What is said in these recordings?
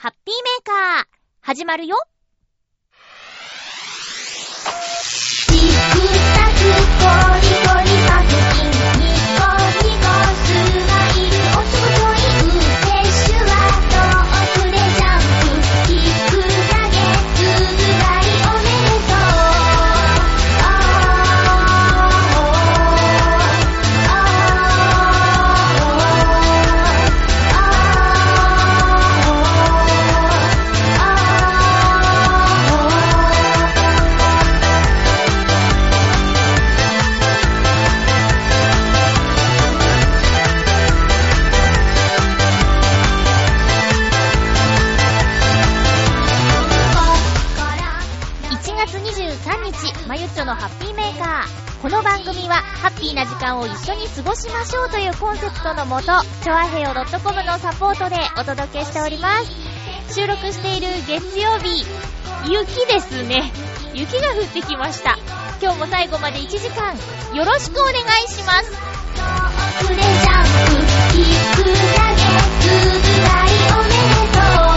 ハッピーメーカー、始まるよ。間を一緒に過ごしましょうというコンセプトのもと、ちょあへよ .com のサポートでお届けしております。収録している月曜日、雪ですね。雪が降ってきました。今日も最後まで1時間、よろしくお願いします。遠くでジャンプキック投げつぶらいおめでとう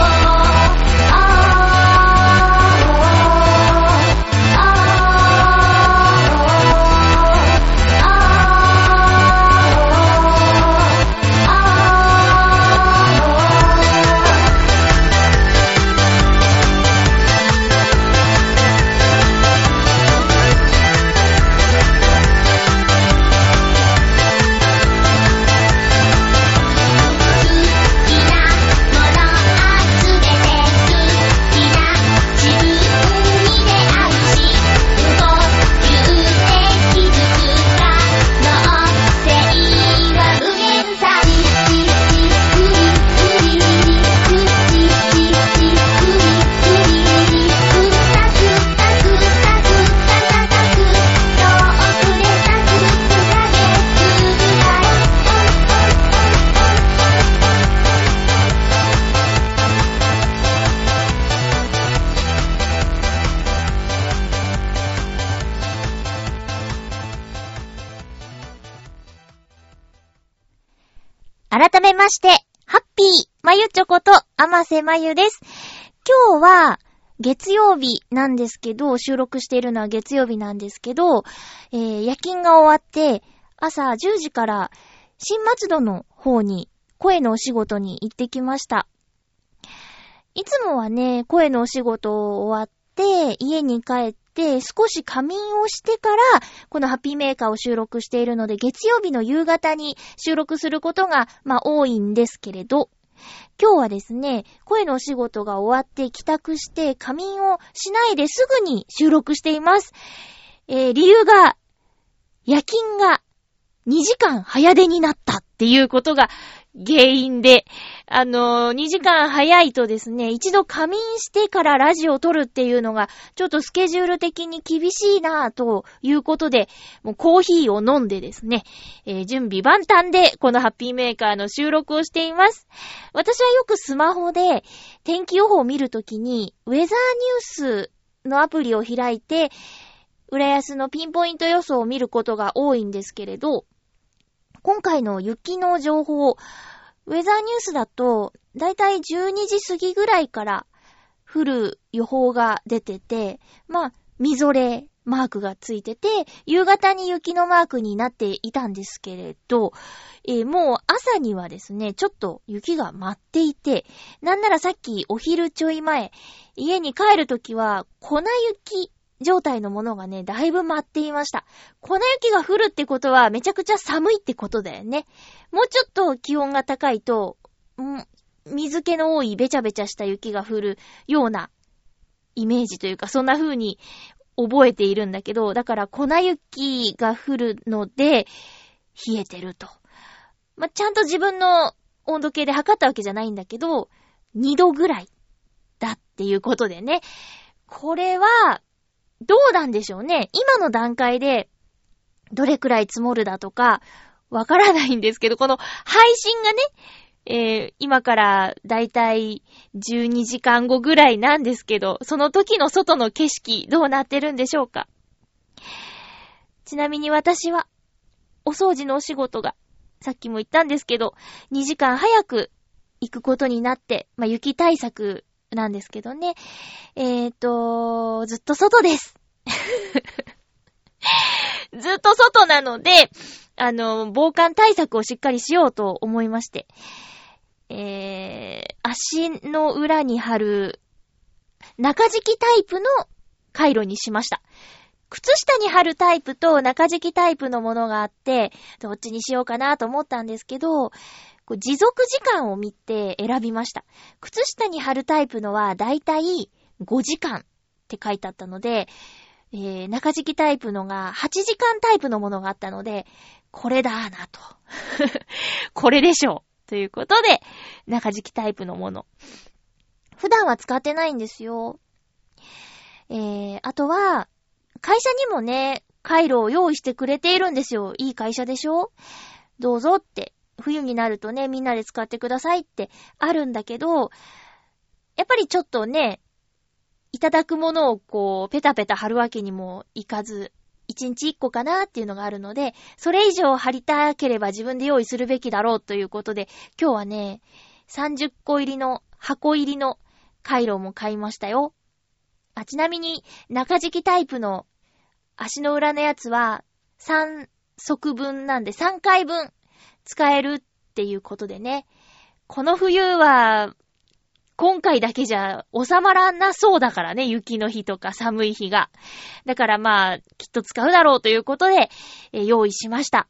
こと、あませまゆです。今日は、月曜日なんですけど、収録しているのは月曜日なんですけど、えー、夜勤が終わって、朝10時から、新松戸の方に、声のお仕事に行ってきました。いつもはね、声のお仕事を終わって、家に帰って、少し仮眠をしてから、このハッピーメーカーを収録しているので、月曜日の夕方に収録することが、まあ多いんですけれど、今日はですね、声のお仕事が終わって帰宅して仮眠をしないですぐに収録しています。えー理由が、夜勤が2時間早出になったっていうことが原因で、あの、2時間早いとですね、一度仮眠してからラジオを撮るっていうのが、ちょっとスケジュール的に厳しいなぁということで、もうコーヒーを飲んでですね、えー準備万端でこのハッピーメーカーの収録をしています。私はよくスマホで天気予報を見るときに、ウェザーニュースのアプリを開いて、浦安のピンポイント予想を見ることが多いんですけれど、今回の雪の情報、ウェザーニュースだと、だいたい12時過ぎぐらいから降る予報が出てて、まあ、みぞれマークがついてて、夕方に雪のマークになっていたんですけれど、えーもう朝にはですね、ちょっと雪が舞っていて、なんならさっきお昼ちょい前、家に帰るときは粉雪状態のものがね、だいぶ舞っていました。粉雪が降るってことはめちゃくちゃ寒いってことだよね。もうちょっと気温が高いと、ん水気の多いべちゃべちゃした雪が降るようなイメージというか、そんな風に覚えているんだけど、だから粉雪が降るので、冷えてると。まあ、ちゃんと自分の温度計で測ったわけじゃないんだけど、2度ぐらいだっていうことでね。これは、どうなんでしょうね。今の段階で、どれくらい積もるだとか、わからないんですけど、この配信がね、えー今からだいたい12時間後ぐらいなんですけど、その時の外の景色どうなってるんでしょうか。ちなみに私は、お掃除のお仕事が、さっきも言ったんですけど、2時間早く行くことになって、まあ、雪対策なんですけどね。えーと、ずっと外です。ずっと外なので、あの、防寒対策をしっかりしようと思いまして。えー、足の裏に貼る中敷きタイプの回路にしました。靴下に貼るタイプと中敷きタイプのものがあって、どっちにしようかなと思ったんですけど、持続時間を見て選びました。靴下に貼るタイプのはだいたい5時間って書いてあったので、えー、中敷きタイプのが8時間タイプのものがあったので、これだーなと。これでしょう。ということで、中敷きタイプのもの。普段は使ってないんですよ。えー、あとは、会社にもね、回路を用意してくれているんですよ。いい会社でしょ？どうぞって。冬になるとね、みんなで使ってくださいってあるんだけど、やっぱりちょっとね、いただくものをこう、ペタペタ貼るわけにもいかず、一日一個かなっていうのがあるので、それ以上貼りたければ自分で用意するべきだろうということで、今日はね、30個入りの箱入りの回路も買いましたよ。あ、ちなみに中敷きタイプの足の裏のやつは3足分なんで3回分使えるっていうことでね。この冬は今回だけじゃ収まらなそうだからね、雪の日とか寒い日が。だからまあ、きっと使うだろうということで、え用意しました。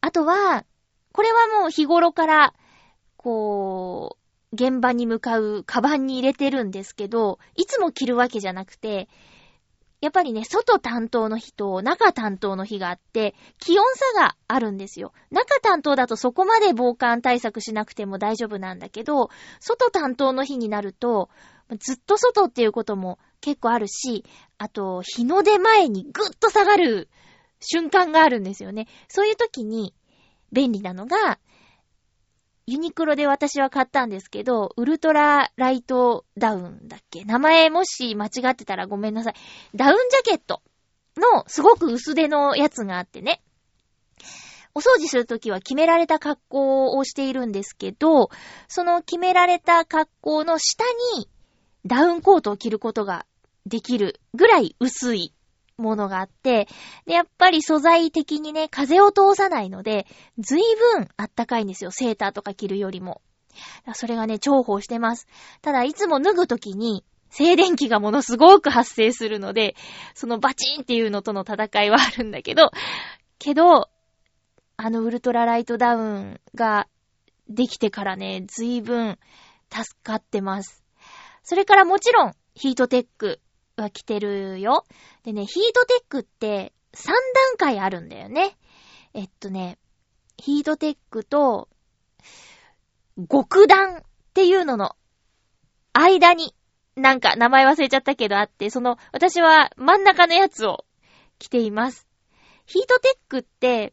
あとは、これはもう日頃から、こう、現場に向かうカバンに入れてるんですけど、いつも着るわけじゃなくて、やっぱりね、外担当の日と中担当の日があって、気温差があるんですよ。中担当だとそこまで防寒対策しなくても大丈夫なんだけど、外担当の日になると、ずっと外っていうことも結構あるし、あと、日の出前にぐっと下がる瞬間があるんですよね。そういう時に便利なのが、ユニクロで私は買ったんですけど、ウルトラライトダウンだっけ？名前もし間違ってたらごめんなさい。ダウンジャケットのすごく薄手のやつがあってね。お掃除するときは決められた格好をしているんですけど、その決められた格好の下にダウンコートを着ることができるぐらい薄いものがあって、で、やっぱり素材的にね、風を通さないので、ずいぶんあったかいんですよ。セーターとか着るよりも。それがね、重宝してます。ただ、いつも脱ぐときに、静電気がものすごく発生するので、そのバチンっていうのとの戦いはあるんだけど、けど、あのウルトラライトダウンができてからね、ずいぶん助かってます。それからもちろん、ヒートテックは着てるよ。でね、ヒートテックって3段階あるんだよね。えっとね、ヒートテックと極暖っていうのの間に、なんか名前忘れちゃったけどあって、その私は真ん中のやつを着ています。ヒートテックって、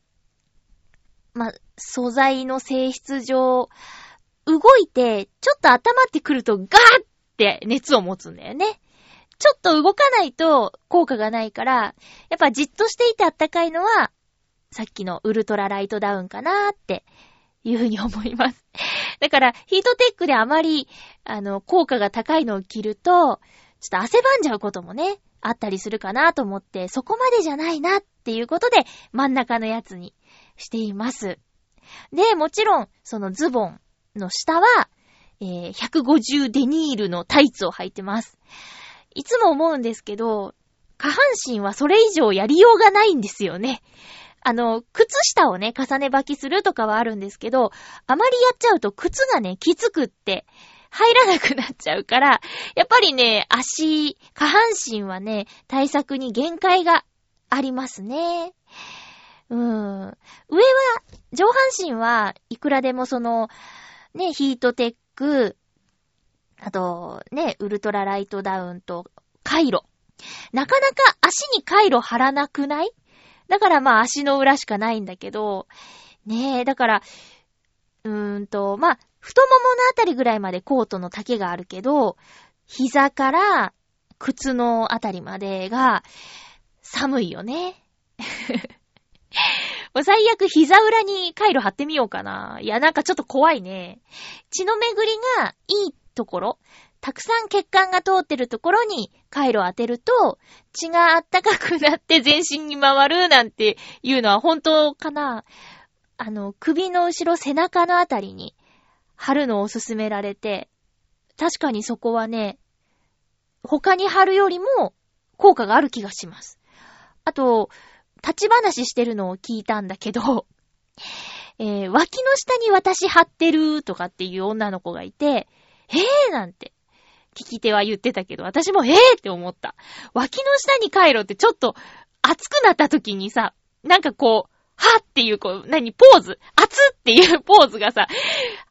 ま、素材の性質上、動いて、ちょっと温まってくるとガーって熱を持つんだよね。ちょっと動かないと効果がないから、やっぱじっとしていてあったかいのは、さっきのウルトラライトダウンかなーっていうふうに思います。だから、ヒートテックであまり、あの、効果が高いのを着ると、ちょっと汗ばんじゃうこともね、あったりするかなと思って、そこまでじゃないなっていうことで、真ん中のやつにしています。で、もちろん、そのズボンの下は、えー、150デニールのタイツを履いてます。いつも思うんですけど、下半身はそれ以上やりようがないんですよね。あの、靴下をね、重ね履きするとかはあるんですけど、あまりやっちゃうと靴がね、きつくって、入らなくなっちゃうから、やっぱりね、足、下半身はね、対策に限界がありますね。うーん。上は、上半身はいくらでもその、ね、ヒートテック、あと、ね、ウルトラライトダウンと、カイロ。なかなか足にカイロ貼らなくない？だからまあ足の裏しかないんだけど、ねえ、だから、うーんと、まあ、太もものあたりぐらいまでコートの丈があるけど、膝から靴のあたりまでが寒いよね。もう最悪膝裏に回路貼ってみようかな。いや、なんかちょっと怖いね。血の巡りがいいっところ、たくさん血管が通ってるところに回路を当てると、血があったかくなって全身に回るなんていうのは本当かなあの、首の後ろ背中のあたりに貼るのを勧められて、確かにそこはね、他に貼るよりも効果がある気がします。あと、立ち話してるのを聞いたんだけど、えー、脇の下に私貼ってるとかっていう女の子がいて、へえなんて、聞き手は言ってたけど、私もへえって思った。脇の下に回路ってちょっと熱くなった時にさ、なんかこう、はっていう、こう、何、ポーズ？熱っていう ポーズがさ、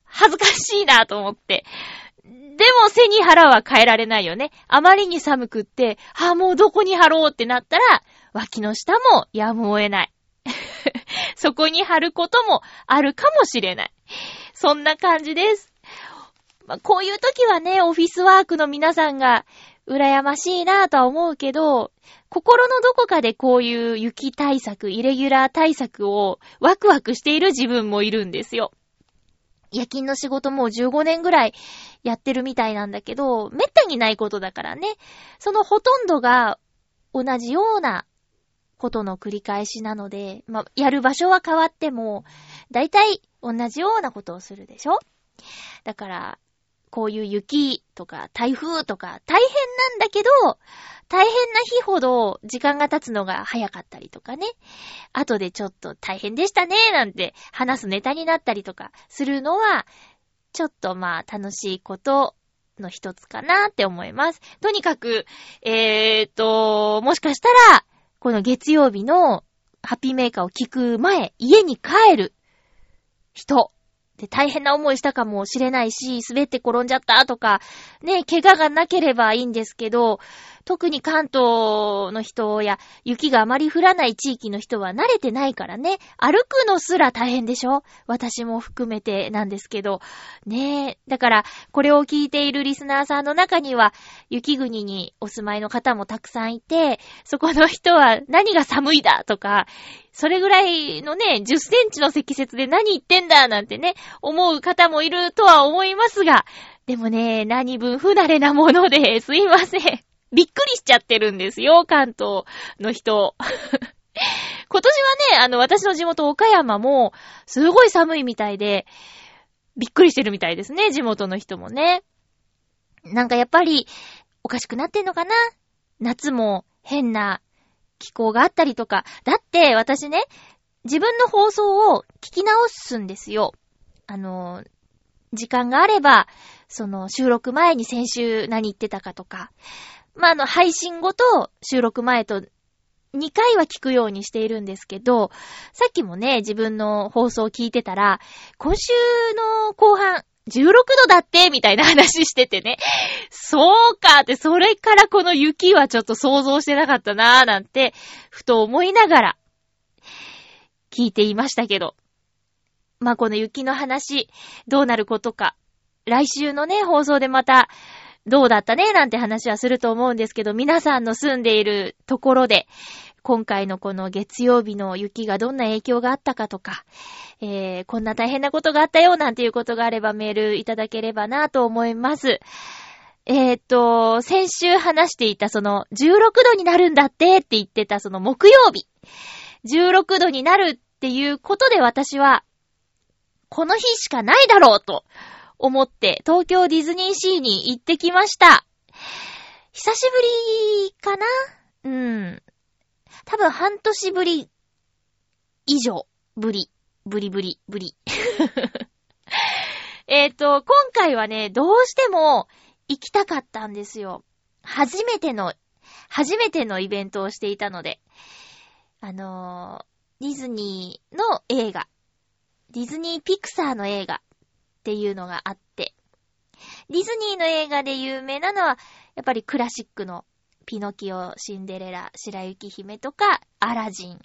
恥ずかしいなと思って。でも背に腹は変えられないよね。あまりに寒くって、あ、もうどこに貼ろうってなったら、脇の下もやむを得ない。そこに貼ることもあるかもしれない。そんな感じです。まあ、こういう時はね、オフィスワークの皆さんが羨ましいなぁとは思うけど、心のどこかでこういう雪対策、イレギュラー対策をワクワクしている自分もいるんですよ。夜勤の仕事もう15年ぐらいやってるみたいなんだけど、めったにないことだからね。そのほとんどが同じようなことの繰り返しなので、まあ、やる場所は変わっても、だいたい同じようなことをするでしょ？だから、こういう雪とか台風とか大変なんだけど、大変な日ほど時間が経つのが早かったりとかね。後でちょっと大変でしたね、なんて話すネタになったりとかするのは、ちょっとまあ楽しいことの一つかなって思います。とにかく、えーと、もしかしたら、この月曜日のハッピーメーカーを聞く前、家に帰る人で、大変な思いしたかもしれないし、滑って転んじゃったとか、ね、怪我がなければいいんですけど、特に関東の人や雪があまり降らない地域の人は慣れてないからね、歩くのすら大変でしょ？私も含めてなんですけど。ねえ。だから、これを聞いているリスナーさんの中には、雪国にお住まいの方もたくさんいて、そこの人は何が寒いだとか、それぐらいのね、10センチの積雪で何言ってんだなんてね、思う方もいるとは思いますが、でもね、何分不慣れなものですいません。びっくりしちゃってるんですよ、関東の人。今年はね、あの、私の地元岡山も、すごい寒いみたいで、びっくりしてるみたいですね、地元の人もね。なんかやっぱり、おかしくなってんのかな？夏も変な気候があったりとか。だって、私ね、自分の放送を聞き直すんですよ。あの、時間があれば、その収録前に先週何言ってたかとか、まあ、あの、配信後と収録前と2回は聞くようにしているんですけど、さっきもね、自分の放送を聞いてたら、今週の後半、16度だってみたいな話しててね。そうかって、それからこの雪はちょっと想像してなかったなーなんて、ふと思いながら、聞いていましたけど。まあ、この雪の話、どうなることか。来週のね、放送でまた、どうだったね？なんて話はすると思うんですけど、皆さんの住んでいるところで、今回のこの月曜日の雪がどんな影響があったかとか、えー、こんな大変なことがあったよなんていうことがあればメールいただければなと思います。えー、っと、先週話していたその16度になるんだってって言ってたその木曜日。16度になるっていうことで私は、この日しかないだろうと思って東京ディズニーシーに行ってきました。久しぶりかな？うん。多分半年ぶり以上ぶり。ぶりぶり、ぶり。えっと、今回はね、どうしても行きたかったんですよ。初めての、初めてのイベントをしていたので。あのー、ディズニーの映画。ディズニーピクサーの映画。っていうのがあって、ディズニーの映画で有名なのは、やっぱりクラシックのピノキオ、シンデレラ、白雪姫とか、アラジン、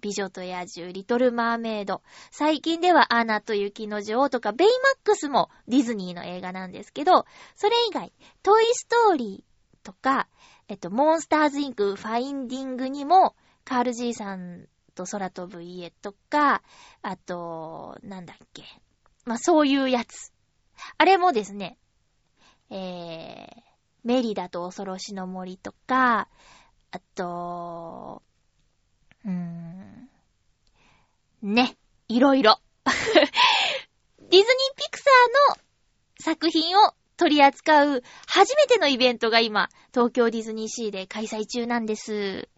美女と野獣、リトルマーメイド。最近ではアナと雪の女王とか、ベイマックスもディズニーの映画なんですけど、それ以外、トイストーリーとか、えっと、モンスターズインク、ファインディングにも、カール・ジーさんと空飛ぶ家とか、あと、なんだっけ。まあ、そういうやつ。あれもですね、えー、メリダと恐ろしの森とか、あと、うーん、ね、いろいろ。ディズニーピクサーの作品を取り扱う初めてのイベントが今、東京ディズニーシーで開催中なんです。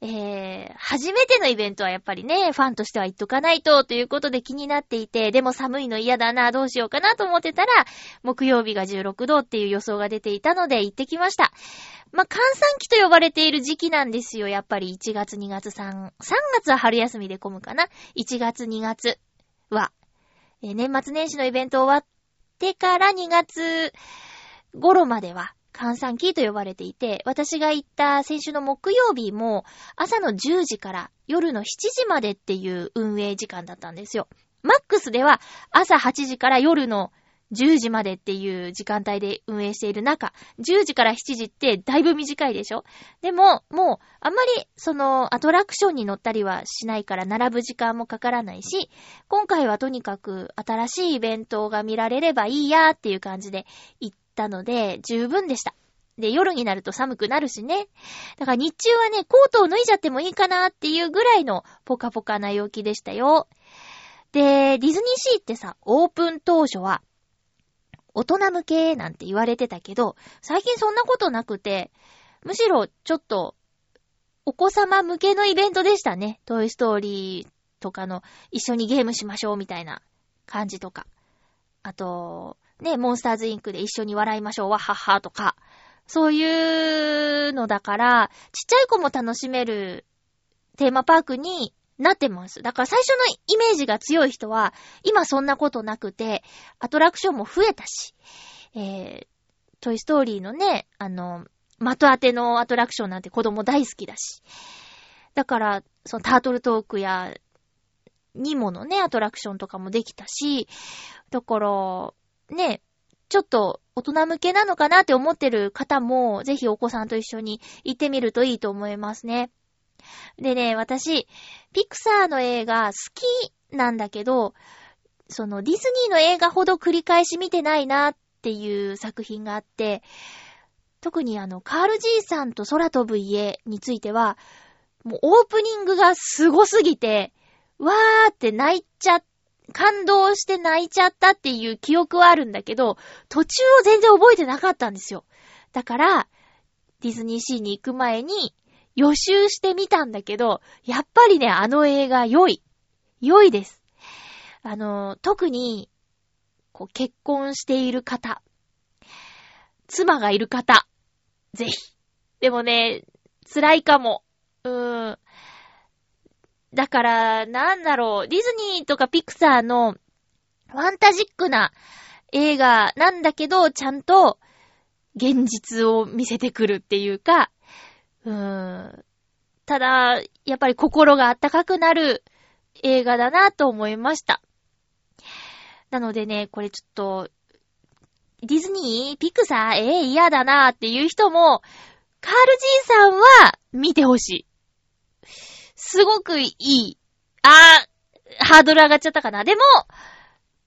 えー、初めてのイベントはやっぱりね、ファンとしては言っとかないと、ということで気になっていて、でも寒いの嫌だな、どうしようかなと思ってたら、木曜日が16度っていう予想が出ていたので行ってきました。まあ、寒暖期と呼ばれている時期なんですよ。やっぱり1月、2月、3、3月は春休みで混むかな。1月、2月は、えー年末年始のイベント終わってから2月頃までは、閑散期と呼ばれていて、私が行った先週の木曜日も、朝の10時から夜の7時までっていう運営時間だったんですよ。マックスでは朝8時から夜の10時までっていう時間帯で運営している中、10時から7時ってだいぶ短いでしょ？でも、もう、あんまり、その、アトラクションに乗ったりはしないから、並ぶ時間もかからないし、今回はとにかく新しいイベントが見られればいいやっていう感じで行ってたので、十分でした。で、夜になると寒くなるしね。だから日中はね、コートを脱いじゃってもいいかなっていうぐらいのポカポカな陽気でしたよ。で、ディズニーシーってさ、オープン当初は、大人向けなんて言われてたけど、最近そんなことなくて、むしろちょっと、お子様向けのイベントでしたね。トイストーリーとかの一緒にゲームしましょうみたいな感じとか。あと、ね、モンスターズインクで一緒に笑いましょうわはっはとか。そういうのだから、ちっちゃい子も楽しめるテーマパークになってます。だから最初のイメージが強い人は、今そんなことなくて、アトラクションも増えたし、えー、トイストーリーのね、あの、的当てのアトラクションなんて子供大好きだし。だから、そのタートルトークや、ニモのね、アトラクションとかもできたし、だから、ね、ちょっと大人向けなのかなって思ってる方も、ぜひお子さんと一緒に行ってみるといいと思いますね。でね、私、ピクサーの映画好きなんだけど、そのディズニーの映画ほど繰り返し見てないなっていう作品があって、特にあの、カール爺さんと空飛ぶ家については、もうオープニングがすごすぎて、わーって泣いちゃっ、感動して泣いちゃったっていう記憶はあるんだけど、途中を全然覚えてなかったんですよ。だから、ディズニーシーに行く前に予習してみたんだけど、やっぱりね、あの映画良い。良いです。あの、特に、こう、結婚している方、妻がいる方、ぜひ。でもね、辛いかも。うーん。だから、なんだろう、ディズニーとかピクサーのファンタジックな映画なんだけど、ちゃんと現実を見せてくるっていうか、うーん。ただ、やっぱり心があったかくなる映画だなと思いました。なのでね、これちょっと、ディズニーピクサーええ嫌だなーっていう人も、カール爺さんは見てほしい。すごくいい。あー、ハードル上がっちゃったかな。でも、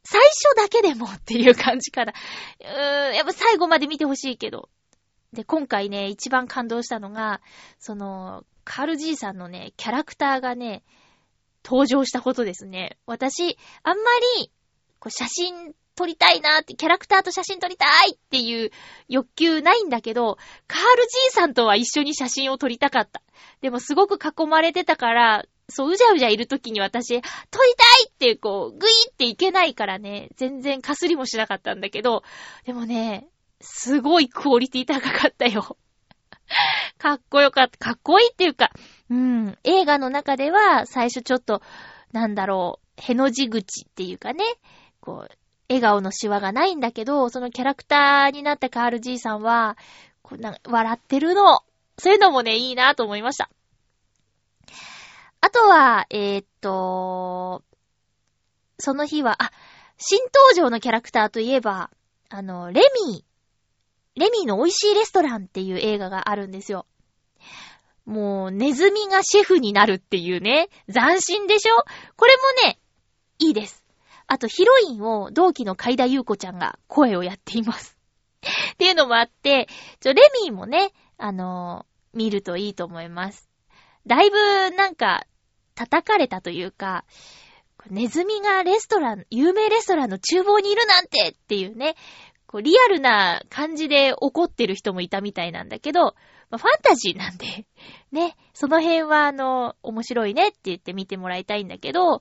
最初だけでもっていう感じかな。うーん、やっぱ最後まで見てほしいけど。で、今回ね、一番感動したのが、その、カール爺さんのね、キャラクターがね、登場したことですね。私、あんまり、こう、写真撮りたいなーって、キャラクターと写真撮りたいっていう欲求ないんだけど、カール爺さんとは一緒に写真を撮りたかった。でもすごく囲まれてたから、そう、うじゃうじゃいるときに私、撮りたいって、こう、グイっていけないからね、全然かすりもしなかったんだけど、でもね、すごいクオリティ高かったよ。かっこよかった。かっこいいっていうか、うん、映画の中では最初ちょっと、なんだろう、への字口っていうかね、こう、笑顔のシワがないんだけど、そのキャラクターになったカール爺さんは、こうな笑ってるの。そういうのもね、いいなと思いました。あとは、えー、っと、その日は、あ、新登場のキャラクターといえば、あの、レミー。レミーの美味しいレストランっていう映画があるんですよ。もう、ネズミがシェフになるっていうね、斬新でしょ？これもね、いいです。あと、ヒロインを同期の海田優子ちゃんが声をやっています。っていうのもあって、ちょ、レミーもね、あのー見るといいと思います。だいぶ、なんか、叩かれたというか、ネズミがレストラン、有名レストランの厨房にいるなんてっていうね、こうリアルな感じで怒ってる人もいたみたいなんだけど、まあ、ファンタジーなんで、ね、その辺はあの、面白いねって言って見てもらいたいんだけど、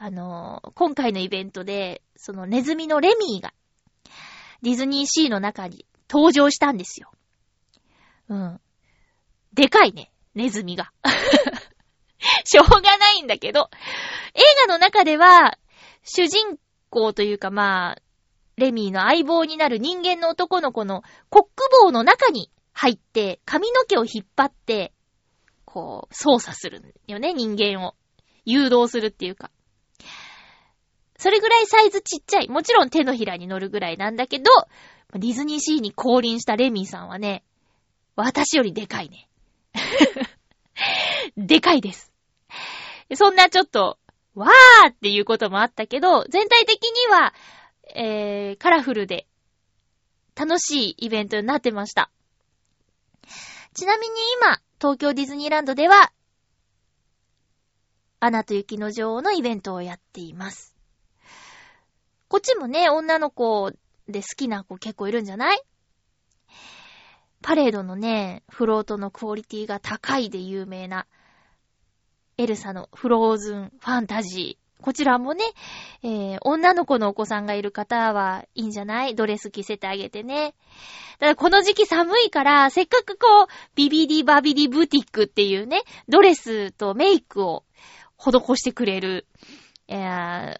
あの、今回のイベントで、そのネズミのレミーが、ディズニーシーの中に登場したんですよ。うん。でかいね、ネズミが。しょうがないんだけど、映画の中では、主人公というかまあ、レミーの相棒になる人間の男の子のコック棒の中に入って、髪の毛を引っ張って、こう、操作するんよね、人間を。誘導するっていうか。それぐらいサイズちっちゃい。もちろん手のひらに乗るぐらいなんだけど、ディズニーシーに降臨したレミーさんはね、私よりでかいね。でかいです。そんなちょっと、わーっていうこともあったけど、全体的には、えー、カラフルで、楽しいイベントになってました。ちなみに今、東京ディズニーランドでは、アナと雪の女王のイベントをやっています。こっちもね、女の子で好きな子結構いるんじゃない？パレードのね、フロートのクオリティが高いで有名な、エルサのフローズンファンタジー。こちらもね、えー、女の子のお子さんがいる方はいいんじゃない？ドレス着せてあげてね。ただこの時期寒いから、せっかくこう、ビビリバビリブティックっていうね、ドレスとメイクを施してくれる、えー、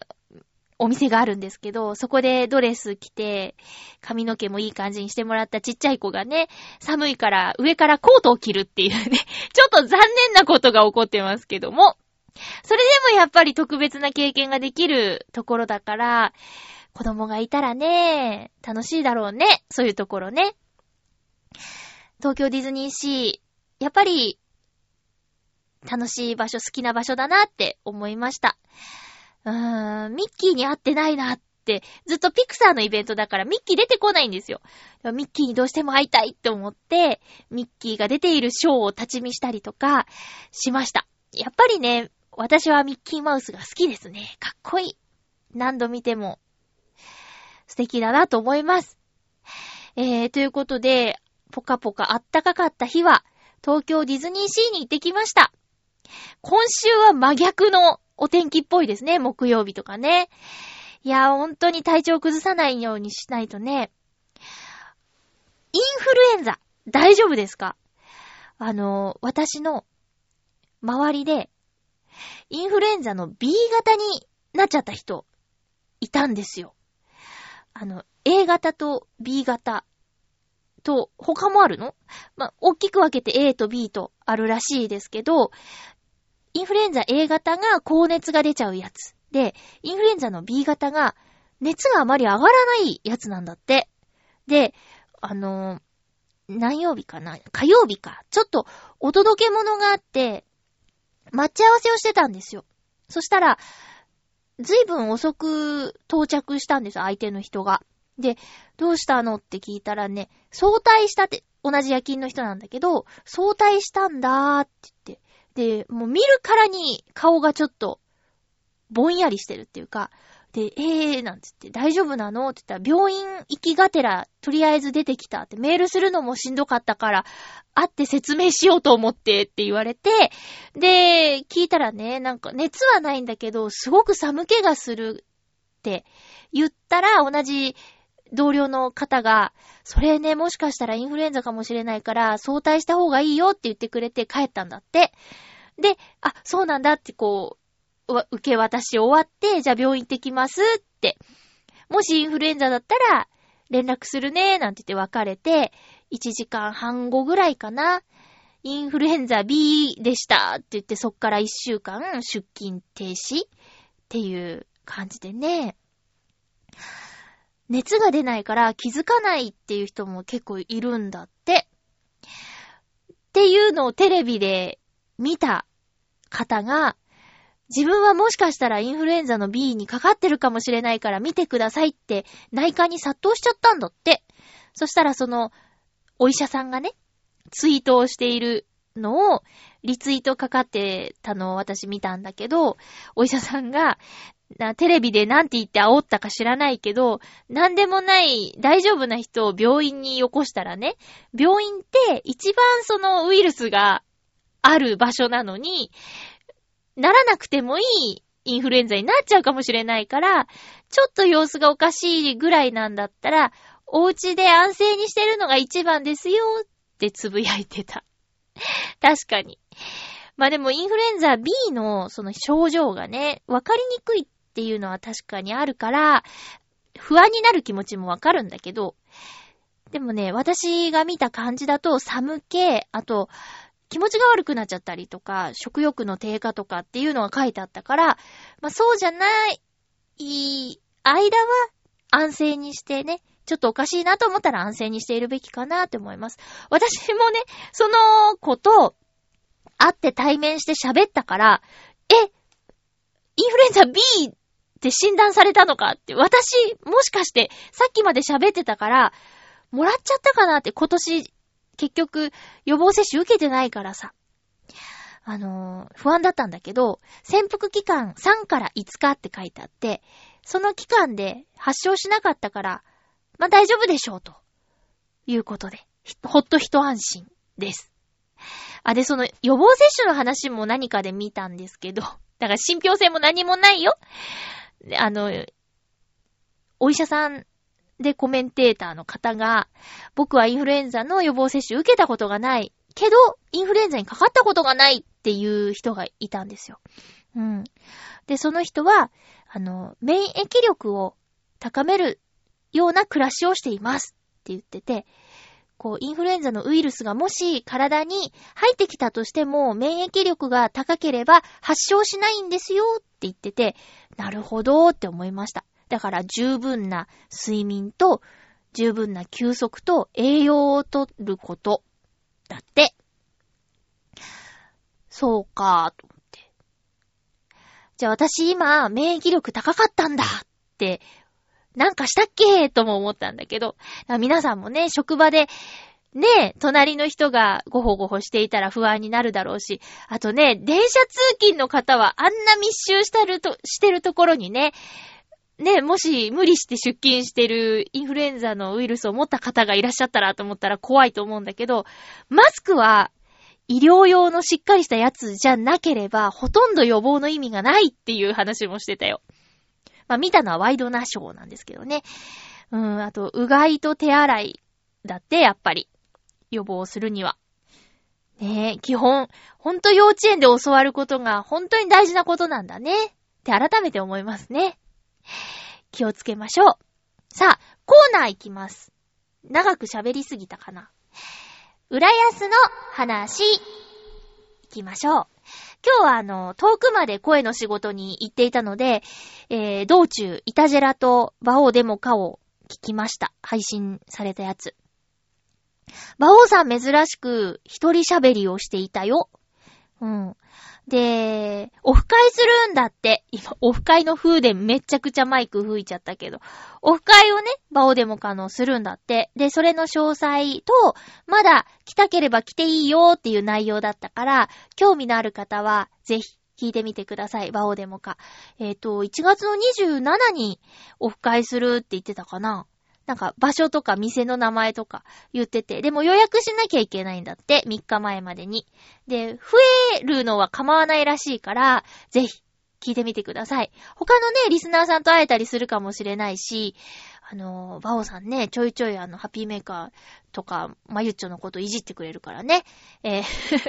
お店があるんですけど、そこでドレス着て、髪の毛もいい感じにしてもらったちっちゃい子がね、寒いから上からコートを着るっていうね、ちょっと残念なことが起こってますけども、それでもやっぱり特別な経験ができるところだから、子供がいたらね、楽しいだろうね、そういうところね。東京ディズニーシー、やっぱり、楽しい場所、好きな場所だなって思いました。うーん、ミッキーに会ってないなって、ずっとピクサーのイベントだからミッキー出てこないんですよ。ミッキーにどうしても会いたいって思って、ミッキーが出ているショーを立ち見したりとかしました。やっぱりね、私はミッキーマウスが好きですね。かっこいい。何度見ても素敵だなと思います。えー、ということで、ポカポカあったかかった日は、東京ディズニーシーに行ってきました。今週は真逆のお天気っぽいですね、木曜日とかね。いや、本当に体調崩さないようにしないとね。インフルエンザ、大丈夫ですか？あの、私の周りで、インフルエンザの B 型になっちゃった人、いたんですよ。あの、A 型と B 型と、他もあるの？ま、大きく分けて A と B とあるらしいですけど、インフルエンザ A 型が高熱が出ちゃうやつ。で、インフルエンザの B 型が熱があまり上がらないやつなんだって。で、あの何曜日かな？火曜日か。ちょっとお届け物があって、待ち合わせをしてたんですよ。そしたら、ずいぶん遅く到着したんです、相手の人が。で、どうしたの？って聞いたらね、早退したって、同じ夜勤の人なんだけど、早退したんだーって言って、で、もう見るからに顔がちょっと、ぼんやりしてるっていうか、で、えー、なんつって、大丈夫なのって言ったら、病院行きがてら、とりあえず出てきたって、メールするのもしんどかったから、会って説明しようと思ってって言われて、で、聞いたらね、なんか熱はないんだけど、すごく寒気がするって言ったら、同じ同僚の方が、それね、もしかしたらインフルエンザかもしれないから、早退した方がいいよって言ってくれて帰ったんだって。で、あ、そうなんだってこう、受け渡し終わって、じゃあ病院行ってきますって。もしインフルエンザだったら、連絡するね、なんて言って別れて、1時間半後ぐらいかな。インフルエンザ B でしたって言って、そっから1週間出勤停止っていう感じでね。熱が出ないから気づかないっていう人も結構いるんだって。っていうのをテレビで見た方が、自分はもしかしたらインフルエンザの B にかかってるかもしれないから見てくださいって内科に殺到しちゃったんだって。そしたらその、お医者さんがね、ツイートをしているのを、リツイートかかってたのを私見たんだけど、お医者さんが、なテレビでなんて言って煽ったか知らないけど、なんでもない大丈夫な人を病院に起こしたらね、病院って一番そのウイルスがある場所なのに、ならなくてもいいインフルエンザになっちゃうかもしれないから、ちょっと様子がおかしいぐらいなんだったら、お家で安静にしてるのが一番ですよってつぶやいてた。確かに。まあでもインフルエンザ B のその症状がね、わかりにくいっっていうのは確かにあるから、不安になる気持ちもわかるんだけど、でもね、私が見た感じだと寒気、あと、気持ちが悪くなっちゃったりとか、食欲の低下とかっていうのが書いてあったから、まあそうじゃない、いい間は安静にしてね、ちょっとおかしいなと思ったら安静にしているべきかなって思います。私もね、その子と会って対面して喋ったから、え、インフルエンザ B って診断されたのかって、私、もしかしてさっきまで喋ってたから、もらっちゃったかなって今年、結局、予防接種受けてないからさ。あのー不安だったんだけど、潜伏期間3から5日って書いてあって、その期間で発症しなかったから、まあ、大丈夫でしょう、ということで、ほっと一安心です。あ、で、その予防接種の話も何かで見たんですけど、だから信憑性も何もないよ。であの、お医者さんでコメンテーターの方が、僕はインフルエンザの予防接種受けたことがない。けど、インフルエンザにかかったことがないっていう人がいたんですよ。うん。で、その人は、あの、免疫力を高めるような暮らしをしていますって言ってて、こう、インフルエンザのウイルスがもし体に入ってきたとしても、免疫力が高ければ発症しないんですよって言ってて、なるほどって思いました。だから十分な睡眠と、十分な休息と栄養をとること。だって。そうか、と思って。じゃあ私今、免疫力高かったんだって、なんかしたっけとも思ったんだけど、皆さんもね、職場で、ね、隣の人がごほごほしていたら不安になるだろうし、あとね、電車通勤の方はあんな密集してると、してるところにね、ね、もし無理して出勤してるインフルエンザのウイルスを持った方がいらっしゃったらと思ったら怖いと思うんだけど、マスクは医療用のしっかりしたやつじゃなければ、ほとんど予防の意味がないっていう話もしてたよ。まあ見たのはワイドナショーなんですけどね。うん、あと、うがいと手洗いだって、やっぱり、予防するには。ねえ、基本、ほんと幼稚園で教わることが本当に大事なことなんだね。って改めて思いますね。気をつけましょう。さあ、コーナー行きます。長く喋りすぎたかな。浦安の話、行きましょう。今日はあの、遠くまで声の仕事に行っていたので、えー、道中、イタジェラとバオデモカを聞きました。配信されたやつ。バオさん珍しく一人喋りをしていたよ。うん。で、オフ会するんだって。今、オフ会の風でめちゃくちゃマイク吹いちゃったけど。オフ会をね、バオデモカのするんだって。で、それの詳細と、まだ来たければ来ていいよっていう内容だったから、興味のある方は、ぜひ、聞いてみてください。バオデモカ。えっ、と、1月の27にオフ会するって言ってたかな。なんか場所とか店の名前とか言ってて、でも予約しなきゃいけないんだって、3日前までに。で、増えるのは構わないらしいから、ぜひ聞いてみてください。他のね、リスナーさんと会えたりするかもしれないし、あの、バオさんね、ちょいちょいあの、ハピーメーカーとか、まゆっちょのこといじってくれるからね。えー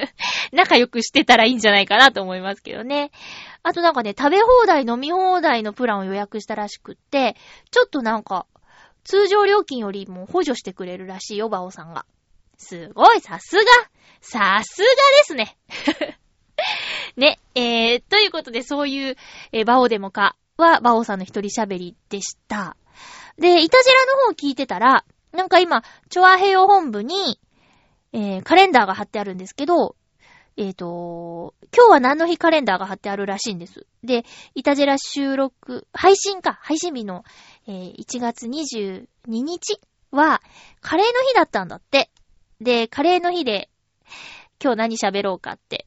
仲良くしてたらいいんじゃないかなと思いますけどね。あとなんかね、食べ放題、飲み放題のプランを予約したらしくって、ちょっとなんか、通常料金よりも補助してくれるらしいよ、バオさんが。すごい、さすがさすがですね ね、えー、ということで、そういう、えーバオデモかは、バオさんの一人喋りでした。で、イタジラの方聞いてたら、なんか今、チョアヘヨ本部に、えー、カレンダーが貼ってあるんですけど、えっ、と、今日は何の日カレンダーが貼ってあるらしいんです。で、イタジェラ収録、配信か、配信日の、えー1月22日は、カレーの日だったんだって。で、カレーの日で、今日何喋ろうかって、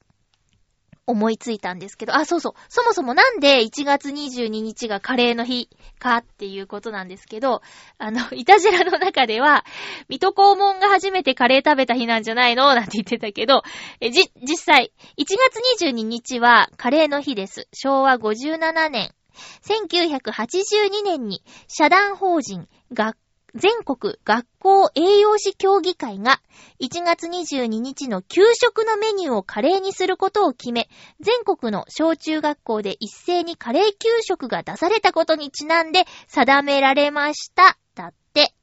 思いついたんですけど、あ、そうそう。そもそもなんで1月22日がカレーの日かっていうことなんですけど、あの、イタジェラの中では、水戸黄門が初めてカレー食べた日なんじゃないの？なんて言ってたけど、え、じ、実際、1月22日はカレーの日です。昭和57年。1982年に社団法人学全国学校栄養士協議会が1月22日の給食のメニューをカレーにすることを決め、全国の小中学校で一斉にカレー給食が出されたことにちなんで定められました。だって。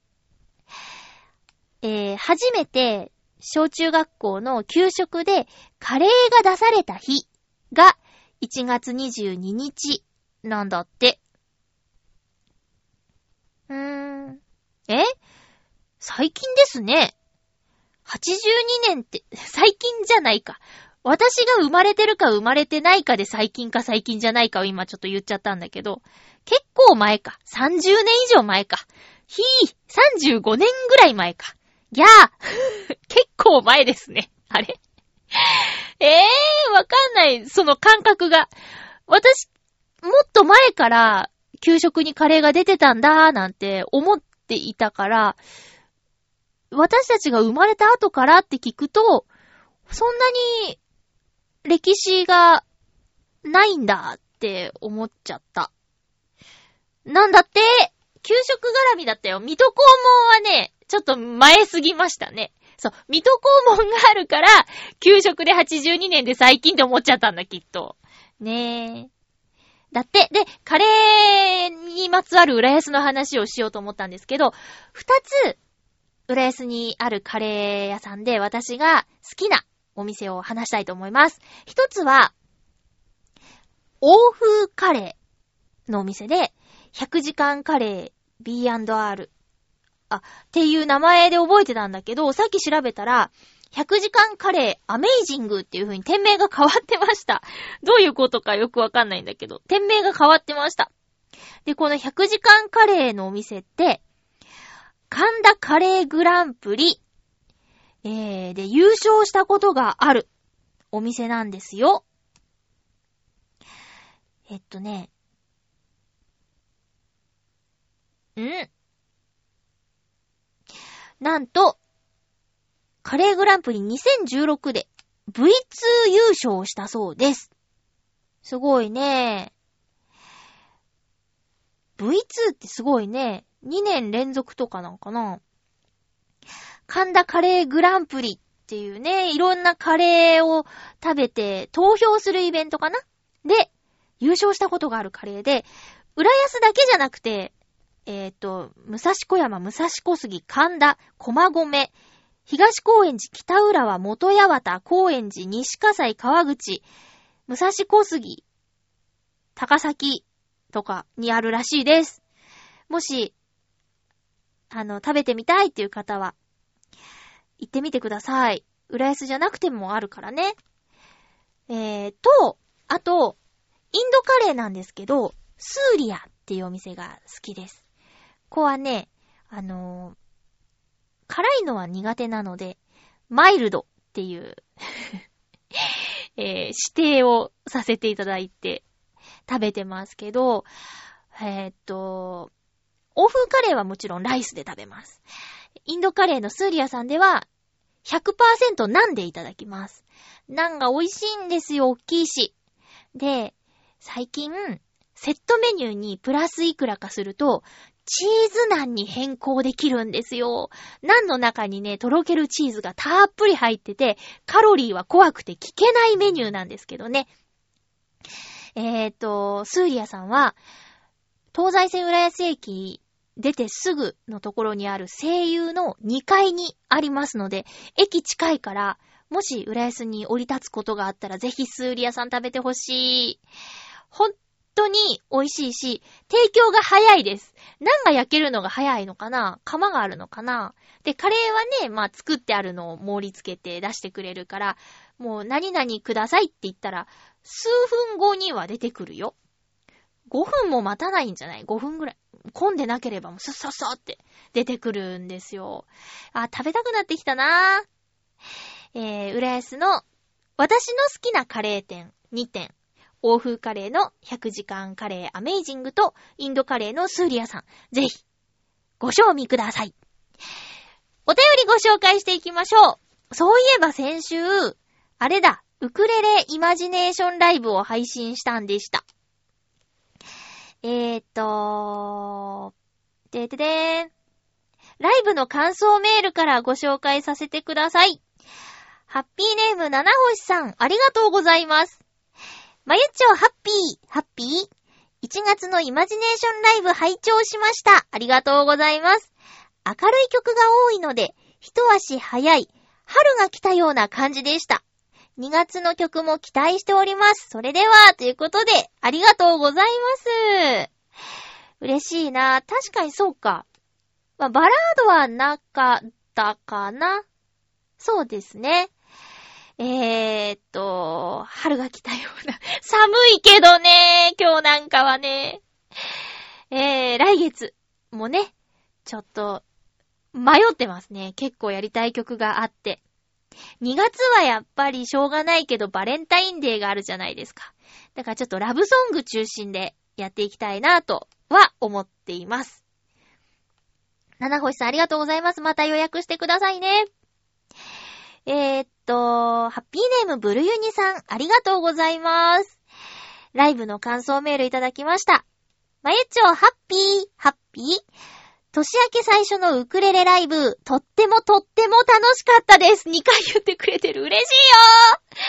えー、初めて小中学校の給食でカレーが出された日が1月22日なんだって。うーん。え？最近ですね。82年って、最近じゃないか。私が生まれてるか生まれてないかで最近か最近じゃないかを今ちょっと言っちゃったんだけど、結構前か。30年以上前か。ひぃ、35年ぐらい前か。ぎゃー、結構前ですね。あれ？え えー、わかんない。その感覚が。私、もっと前から、給食にカレーが出てたんだーなんて思っっていたから、私たちが生まれた後からって聞くと、そんなに歴史がないんだって思っちゃった。なんだって、給食絡みだったよ。水戸黄門はね、ちょっと前すぎましたね。そう、水戸黄門があるから、給食で82年で最近って思っちゃったんだ、きっと。ねえ。だって、で、カレーにまつわる浦安の話をしようと思ったんですけど、二つ、浦安にあるカレー屋さんで私が好きなお店を話したいと思います。一つは、欧風カレーのお店で、100時間カレー B&R。あ、っていう名前で覚えてたんだけど、さっき調べたら、100時間カレーアメイジングっていう風に店名が変わってました。どういうことかよくわかんないんだけど、店名が変わってました。で、この100時間カレーのお店って、神田カレーグランプリ、えー、で、優勝したことがあるお店なんですよ。えっとね、んなんと、カレーグランプリ2016で V2 優勝したそうです。すごいね。V2 ってすごいね。2年連続とかなんかな。神田カレーグランプリっていうね、いろんなカレーを食べて投票するイベントかな？で、優勝したことがあるカレーで、浦安だけじゃなくて、えっ、と、武蔵小山、武蔵小杉、神田、駒込、東高円寺、北浦和、元八幡、高円寺、西葛西、川口、武蔵小杉、高崎とかにあるらしいです。もし、あの、食べてみたいっていう方は、行ってみてください。浦安じゃなくてもあるからね。えーと、あと、インドカレーなんですけど、スーリアっていうお店が好きです。ここはね、あのー辛いのは苦手なので、マイルドっていう、えー指定をさせていただいて食べてますけど、えーっと、欧風カレーはもちろんライスで食べます。インドカレーのスーリアさんでは100%ナンでいただきます。ナンが美味しいんですよ、大きいし。で、最近、セットメニューにプラスいくらかすると、チーズナンに変更できるんですよ。ナンの中にね、とろけるチーズがたっぷり入ってて、カロリーは怖くて聞けないメニューなんですけどね。えーと、スーリアさんは、東西線浦安駅出てすぐのところにある声優の2階にありますので、駅近いから、もし浦安に降り立つことがあったら、ぜひスーリアさん食べてほしい。本当に美味しいし、提供が早いです。ナンが焼けるのが早いのかな？釜があるのかな？で、カレーはね、まあ作ってあるのを盛り付けて出してくれるから、もう何々くださいって言ったら、数分後には出てくるよ。5分も待たないんじゃない ?5 分ぐらい。混んでなければもうスッサッサって出てくるんですよ。あ、食べたくなってきたなえー、浦安の私の好きなカレー店2店。欧風カレーの100時間カレーアメイジングとインドカレーのスーリアさん。ぜひ、ご賞味ください。お便りご紹介していきましょう。そういえば先週、あれだ、ウクレレイマジネーションライブを配信したんでした。えーっと、でてでーん。ライブの感想メールからご紹介させてください。ハッピーネーム七星さん、ありがとうございます。まゆっちょ、ハッピー、ハッピー ?1 月のイマジネーションライブ拝聴しました。ありがとうございます。明るい曲が多いので、一足早い、春が来たような感じでした。2月の曲も期待しております。それでは、ということで、ありがとうございます。嬉しいな。確かにそうか。まあ、バラードはなかったかな。そうですね。えーっと、春が来たような。寒いけどね、今日なんかはね。えー、来月もね、ちょっと、迷ってますね。結構やりたい曲があって。2月はやっぱりしょうがないけどバレンタインデーがあるじゃないですか。だからちょっとラブソング中心でやっていきたいなとは思っています。七星さんありがとうございます。また予約してくださいね。えー、っと、ハッピーネームブルユニさんありがとうございます。ライブの感想メールいただきました。まゆちょ、ハッピー、ハッピー。年明け最初のウクレレライブ、とってもとっても楽しかったです。2回言ってくれてる。嬉しいよ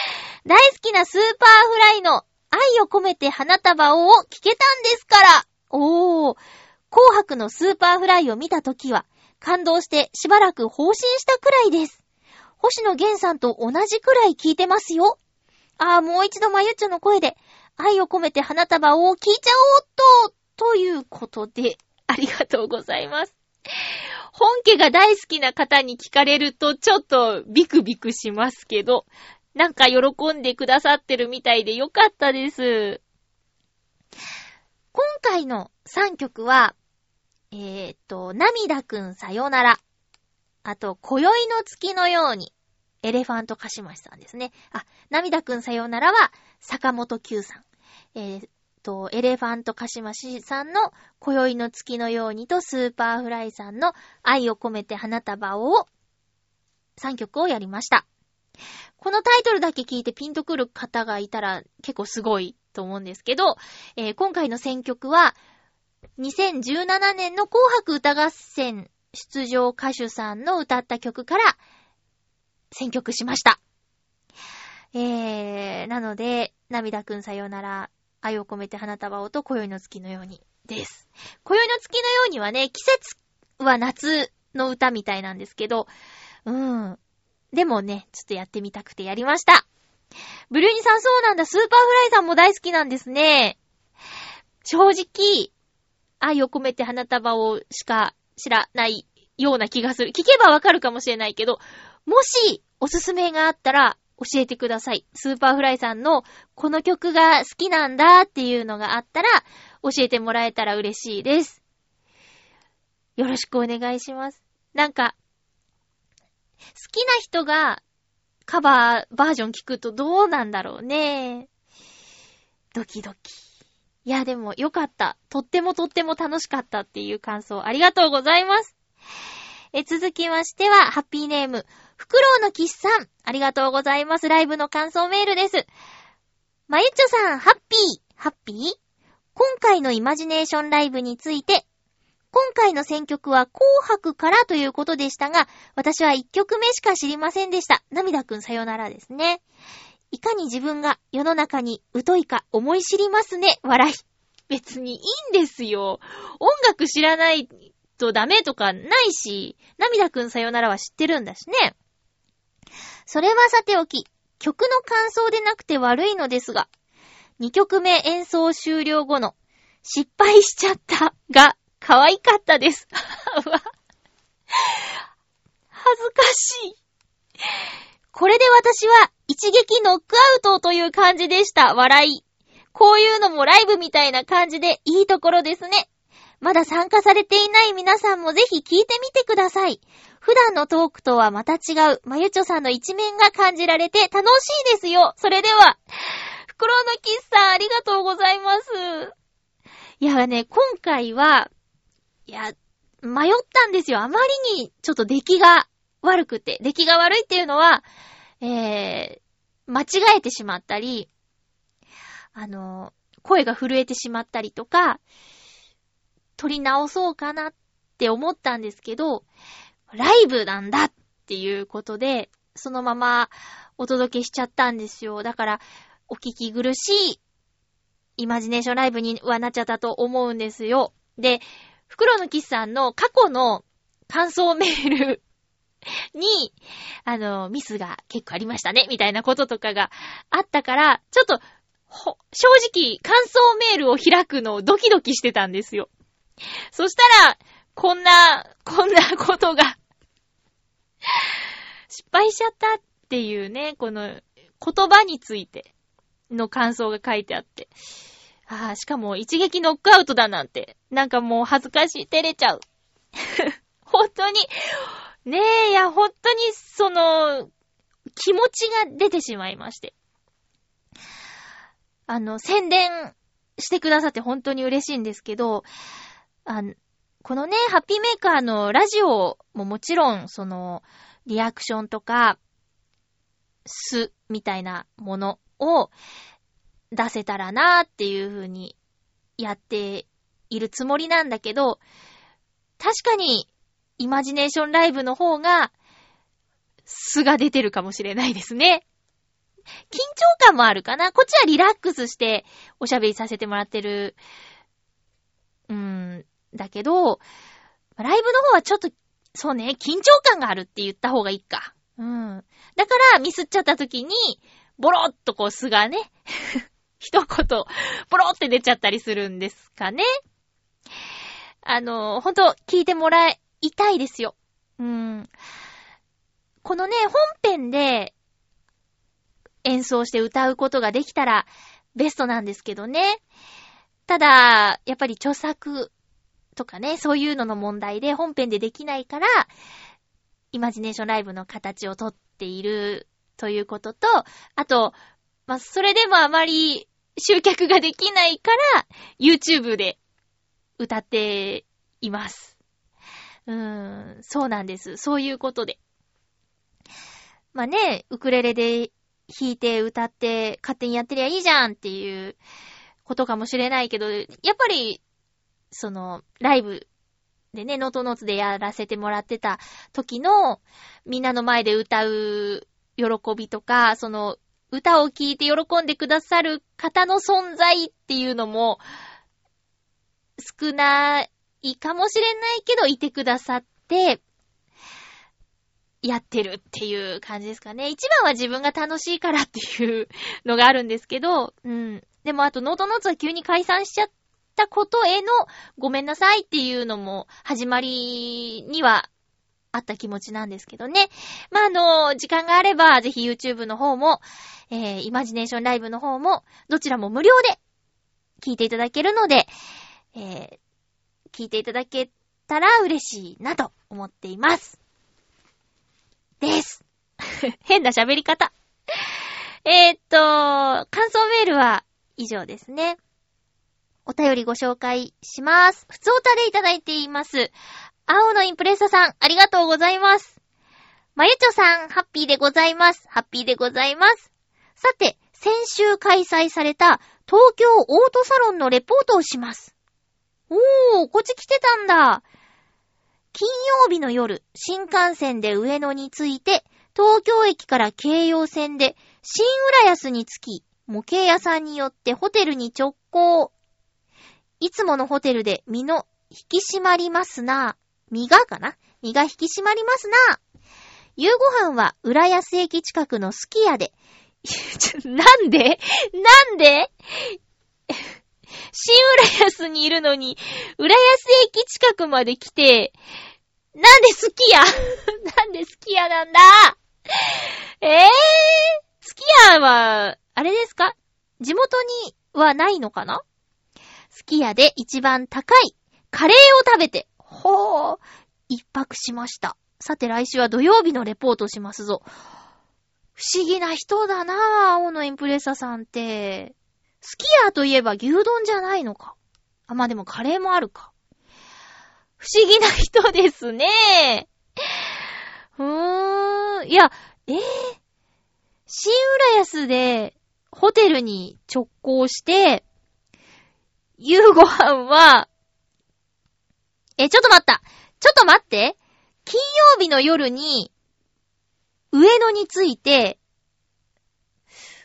大好きな Superfly の愛を込めて花束を聞けたんですから。おー。紅白の Superfly を見たときは、感動してしばらく放心したくらいです。星野源さんと同じくらい聞いてますよ。あー、もう一度まゆっちょの声で、愛を込めて花束を聞いちゃおうっと、ということで、ありがとうございます。本家が大好きな方に聞かれるとちょっとビクビクしますけど、なんか喜んでくださってるみたいでよかったです。今回の3曲は、えーっと、涙くんさよなら。あと、今宵の月のように。エレファントカシマシさんですね。あ、涙くんさようならは、坂本九さん。えーっと、エレファントカシマシさんの今宵の月のようにと Superfly さんの愛を込めて花束を3曲をやりました。このタイトルだけ聞いてピンとくる方がいたら結構すごいと思うんですけど、えー今回の選曲は2017年の紅白歌合戦出場歌手さんの歌った曲から選曲しました。えー、なので、涙くんさよなら、愛を込めて花束をと今宵の月のようにです。今宵の月のようにはね、季節は夏の歌みたいなんですけど、うん。でもね、ちょっとやってみたくてやりました。ブルーニさんそうなんだ、 Superfly さんも大好きなんですね。正直、愛を込めて花束をしか知らないような気がする。聞けばわかるかもしれないけど、もしおすすめがあったら教えてください。 Superfly さんのこの曲が好きなんだっていうのがあったら教えてもらえたら嬉しいです。よろしくお願いします。なんか、好きな人がカバーバージョン聞くとどうなんだろうね。ドキドキ。いや、でもよかった。とってもとっても楽しかったっていう感想ありがとうございます。え、続きましては、ハッピーネーム、フクロウのキスさん。ありがとうございます。ライブの感想メールです。まゆっちょさん、ハッピー、ハッピー？今回のイマジネーションライブについて、今回の選曲は紅白からということでしたが、私は1曲目しか知りませんでした。涙くんさよならですね。いかに自分が世の中に疎いか思い知りますね。笑い。別にいいんですよ。音楽知らないとダメとかないし、涙くんさよならは知ってるんだしね。それはさておき、曲の感想でなくて悪いのですが、2曲目演奏終了後の失敗しちゃったが可愛かったです。うわ恥ずかしい。これで私は一撃ノックアウトという感じでした。笑い。こういうのもライブみたいな感じでいいところですね。まだ参加されていない皆さんもぜひ聞いてみてください。普段のトークとはまた違う、まゆちょさんの一面が感じられて楽しいですよ。それでは、袋のキスさんありがとうございます。いやね、今回は、いや、迷ったんですよ。あまりにちょっと出来が悪くて。出来が悪いっていうのは、えー、間違えてしまったり、あの、声が震えてしまったりとか、取り直そうかなって思ったんですけど、ライブなんだっていうことで、そのままお届けしちゃったんですよ。だから、お聞き苦しいイマジネーションライブにはなっちゃったと思うんですよ。で、袋のキスさんの過去の感想メール に、あの、ミスが結構ありましたね、みたいなこととかがあったから、ちょっと、ほ、正直、感想メールを開くのをドキドキしてたんですよ。そしたら、こんな、こんなことが、失敗しちゃったっていうね、この言葉についての感想が書いてあって。ああ、しかも一撃ノックアウトだなんて。なんかもう恥ずかしい、照れちゃう。本当に、ねえ、いや、本当に、その、気持ちが出てしまいまして。あの、宣伝してくださって本当に嬉しいんですけど、あの、このね、ハッピーメーカーのラジオももちろん、その、リアクションとか、す、みたいなものを出せたらなーっていう風にやっているつもりなんだけど、確かに、イマジネーションライブの方が、素が出てるかもしれないですね。緊張感もあるかなこっちはリラックスしておしゃべりさせてもらってる、うーん、だけど、ライブの方はちょっと、そうね、緊張感があるって言った方がいいか。うん。だから、ミスっちゃった時に、ボロッとこう素がね、一言、ボロって出ちゃったりするんですかね。あの、ほんと、聞いてもらいたいですよ。うん。このね、本編で演奏して歌うことができたらベストなんですけどね。ただ、やっぱり著作とかね、そういうのの問題で本編でできないから、イマジネーションライブの形をとっているということと、あと、まあ、それでもあまり集客ができないから、YouTube で歌っています。うーん、そうなんです。そういうことで。まあね、ウクレレで弾いて歌って勝手にやってりゃいいじゃんっていうことかもしれないけど、やっぱり、その、ライブでね、ノートノーツでやらせてもらってた時の、みんなの前で歌う喜びとか、その、歌を聴いて喜んでくださる方の存在っていうのも、少ないかもしれないけど、いてくださって、やってるっていう感じですかね。一番は自分が楽しいからっていうのがあるんですけど、うん。でもあと、ノートノーツは急に解散しちゃったことへのごめんなさいっていうのも始まりにはあった気持ちなんですけどね。まあ、あの、時間があれば、ぜひ YouTube の方も、えー、イマジネーションライブの方も、どちらも無料で聞いていただけるので、えー、聞いていただけたら嬉しいなと思っています。です。変な喋り方。え、っと、感想メールは以上ですね。お便りご紹介します。普通おたでいただいています。青のインプレッサさん、ありがとうございます。まゆちょさん、ハッピーでございます。ハッピーでございます。さて、先週開催された東京オートサロンのレポートをします。おー、こっち来てたんだ。金曜日の夜、新幹線で上野に着いて、東京駅から京葉線で新浦安に着き、模型屋さんによってホテルに直行。いつものホテルで身の引き締まりますな。身がかな？身が引き締まりますな。夕ご飯は浦安駅近くのすき家で、なんで？なんで？新浦安にいるのに、浦安駅近くまで来て、なんで好きやなんで好きやなんだ？ええー、好きやは、あれですか？地元にはないのかな？すき家で一番高いカレーを食べて、ほー、一泊しました。さて来週は土曜日のレポートしますぞ。不思議な人だなぁ、青のインプレッサさんって。すき家といえば牛丼じゃないのか。あ、まあ、でもカレーもあるか。不思議な人ですね。うーん。いや、えぇ、ー、新浦安でホテルに直行して、夕ご飯は、え、ちょっと待った。ちょっと待って。金曜日の夜に、上野に着いて、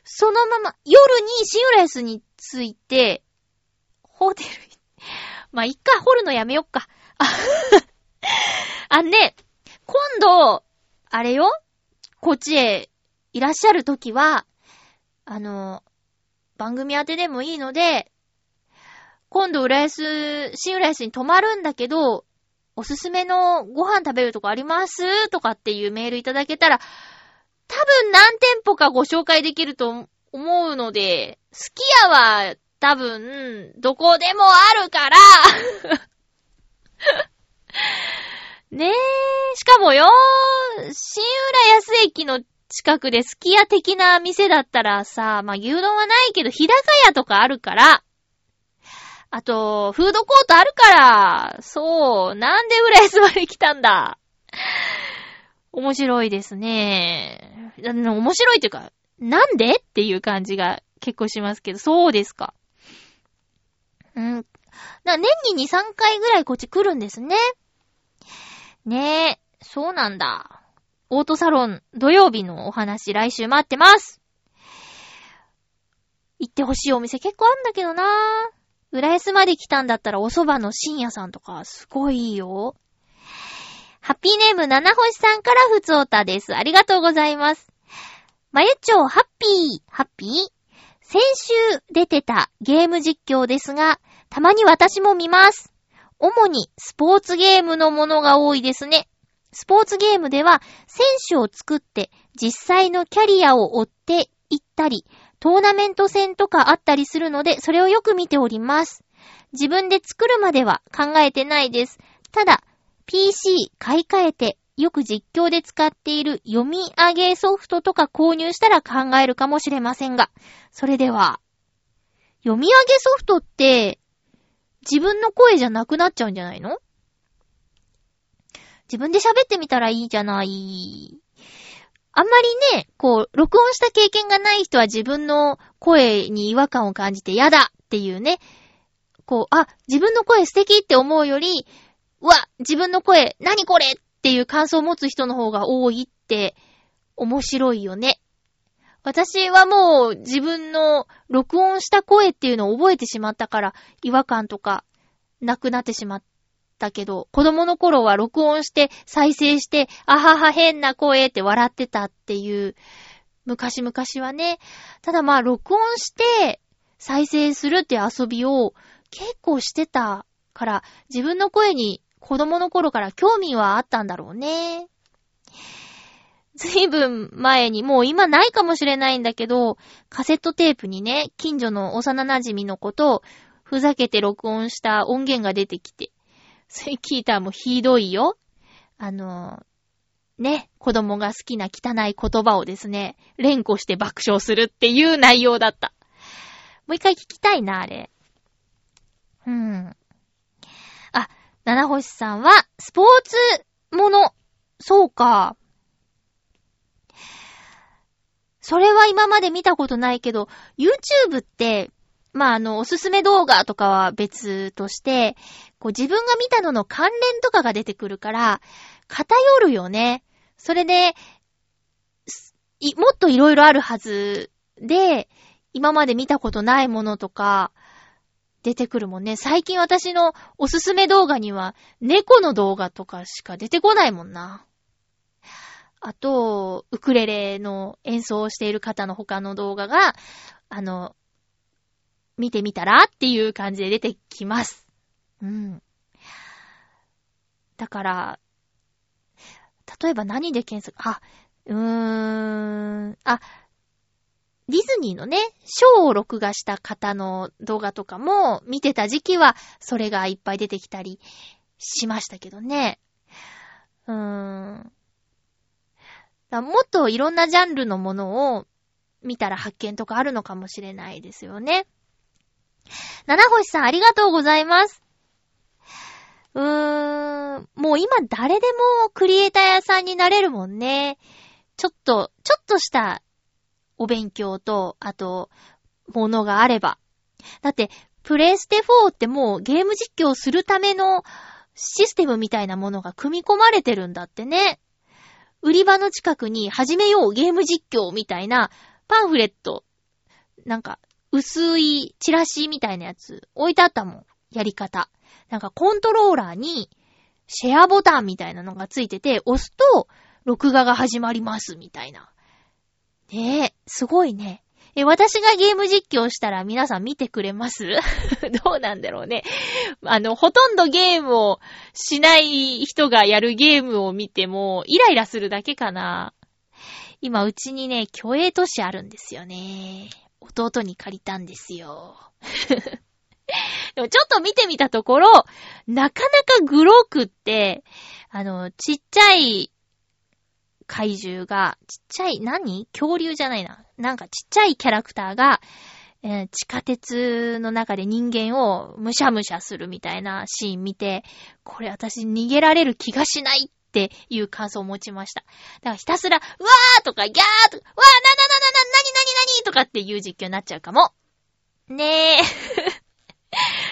そのまま、夜にシン浦安に着いて、ホテル、まあ、いっか、掘るのやめよっか。あ、ね、今度、あれよ、こっちへいらっしゃるときは、あの、番組宛てでもいいので、今度浦安、新浦安に泊まるんだけど、おすすめのご飯食べるとこあります？とかっていうメールいただけたら、多分何店舗かご紹介できると思うので、すき家は多分、どこでもあるから。ねえ、しかもよ、新浦安駅の近くですき家的な店だったらさ、まあ、牛丼はないけど、日高屋とかあるから、あと、フードコートあるから、そう、なんで浦安まで来たんだ。面白いですね。面白いっていうか、なんでっていう感じが結構しますけど、そうですか。うん。な、年に2、3回ぐらいこっち来るんですね。ねえ、そうなんだ。オートサロン土曜日のお話来週待ってます。行ってほしいお店結構あんだけどな浦安まで来たんだったらお蕎麦の深夜さんとかすごいいいよ。ハッピーネーム七星さんからふつおたです。ありがとうございます。まゆちょうハッピー、ハッピー先週出てたゲーム実況ですが、たまに私も見ます。主にスポーツゲームのものが多いですね。スポーツゲームでは選手を作って実際のキャリアを追っていったり、トーナメント戦とかあったりするので、それをよく見ております。自分で作るまでは考えてないです。ただ、PC 買い替えて、よく実況で使っている読み上げソフトとか購入したら考えるかもしれませんが、それでは、読み上げソフトって、自分の声じゃなくなっちゃうんじゃないの？自分で喋ってみたらいいじゃない。あんまりね、こう、録音した経験がない人は自分の声に違和感を感じて嫌だっていうね、こう、あ、自分の声素敵って思うより、うわ、自分の声、何これ？っていう感想を持つ人の方が多いって面白いよね。私はもう自分の録音した声っていうのを覚えてしまったから違和感とかなくなってしまったけど、子供の頃は録音して再生して、あはは変な声って笑ってたっていう、昔々はね。ただまあ、録音して再生するって遊びを結構してたから、自分の声に子供の頃から興味はあったんだろうね。ずいぶん前に、もう今ないかもしれないんだけど、カセットテープにね、近所の幼馴染のことふざけて録音した音源が出てきて、それ聞いたらもうひどいよ。あの、ね、子供が好きな汚い言葉をですね、連呼して爆笑するっていう内容だった。もう一回聞きたいな、あれ。うん。七星さんは、スポーツもの。そうか。それは今まで見たことないけど、YouTube って、まあ、あの、おすすめ動画とかは別として、こう自分が見たのの関連とかが出てくるから、偏るよね。それで、もっといろいろあるはずで、今まで見たことないものとか、出てくるもんね。最近私のおすすめ動画には、猫の動画とかしか出てこないもんな。あと、ウクレレの演奏をしている方の他の動画が、あの、見てみたらっていう感じで出てきます。うん。だから、例えば何で検索、あ、うーん、あ、ディズニーのね、ショーを録画した方の動画とかも見てた時期は、それがいっぱい出てきたりしましたけどね。うーん。もっといろんなジャンルのものを見たら発見とかあるのかもしれないですよね。七星さんありがとうございます。うーん、もう今誰でもクリエイター屋さんになれるもんね。ちょっと、ちょっとしたお勉強と、あと、ものがあれば。だって、プレイステ4ってもうゲーム実況するためのシステムみたいなものが組み込まれてるんだってね。売り場の近くに始めようゲーム実況みたいなパンフレット、なんか薄いチラシみたいなやつ置いてあったもん。やり方。なんかコントローラーにシェアボタンみたいなのがついてて、押すと録画が始まりますみたいな。ねえ、すごいね。え、私がゲーム実況したら皆さん見てくれます？どうなんだろうね。あの、ほとんどゲームをしない人がやるゲームを見ても、イライラするだけかな。今、うちにね、虚栄都市あるんですよね。弟に借りたんですよ。でもちょっと見てみたところ、なかなかグロくって、あの、ちっちゃい怪獣が、ちっちゃい、何？恐竜じゃないな。なんかちっちゃいキャラクターが、えー地下鉄の中で人間をむしゃむしゃするみたいなシーン見て、これ私逃げられる気がしないっていう感想を持ちました。だからひたすら、うわーとかギャーとか、わーななななな、なになになにとかっていう実況になっちゃうかも。ねえ。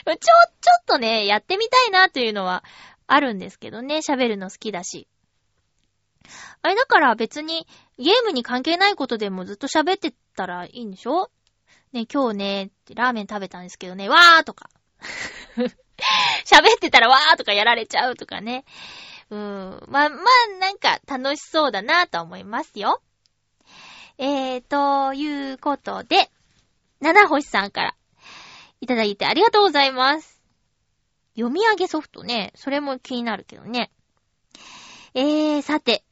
ちょ、ちょっとね、やってみたいなというのはあるんですけどね、喋るの好きだし。あれだから別にゲームに関係ないことでもずっと喋ってたらいいんでしょ？ね、今日ね、ラーメン食べたんですけどね、わーとか。喋ってたらわーとかやられちゃうとかね。うーん。まあ、まあ、なんか楽しそうだなと思いますよ。えー、ということで、七星さんからいただいてありがとうございます。読み上げソフトね、それも気になるけどね。えー、さて、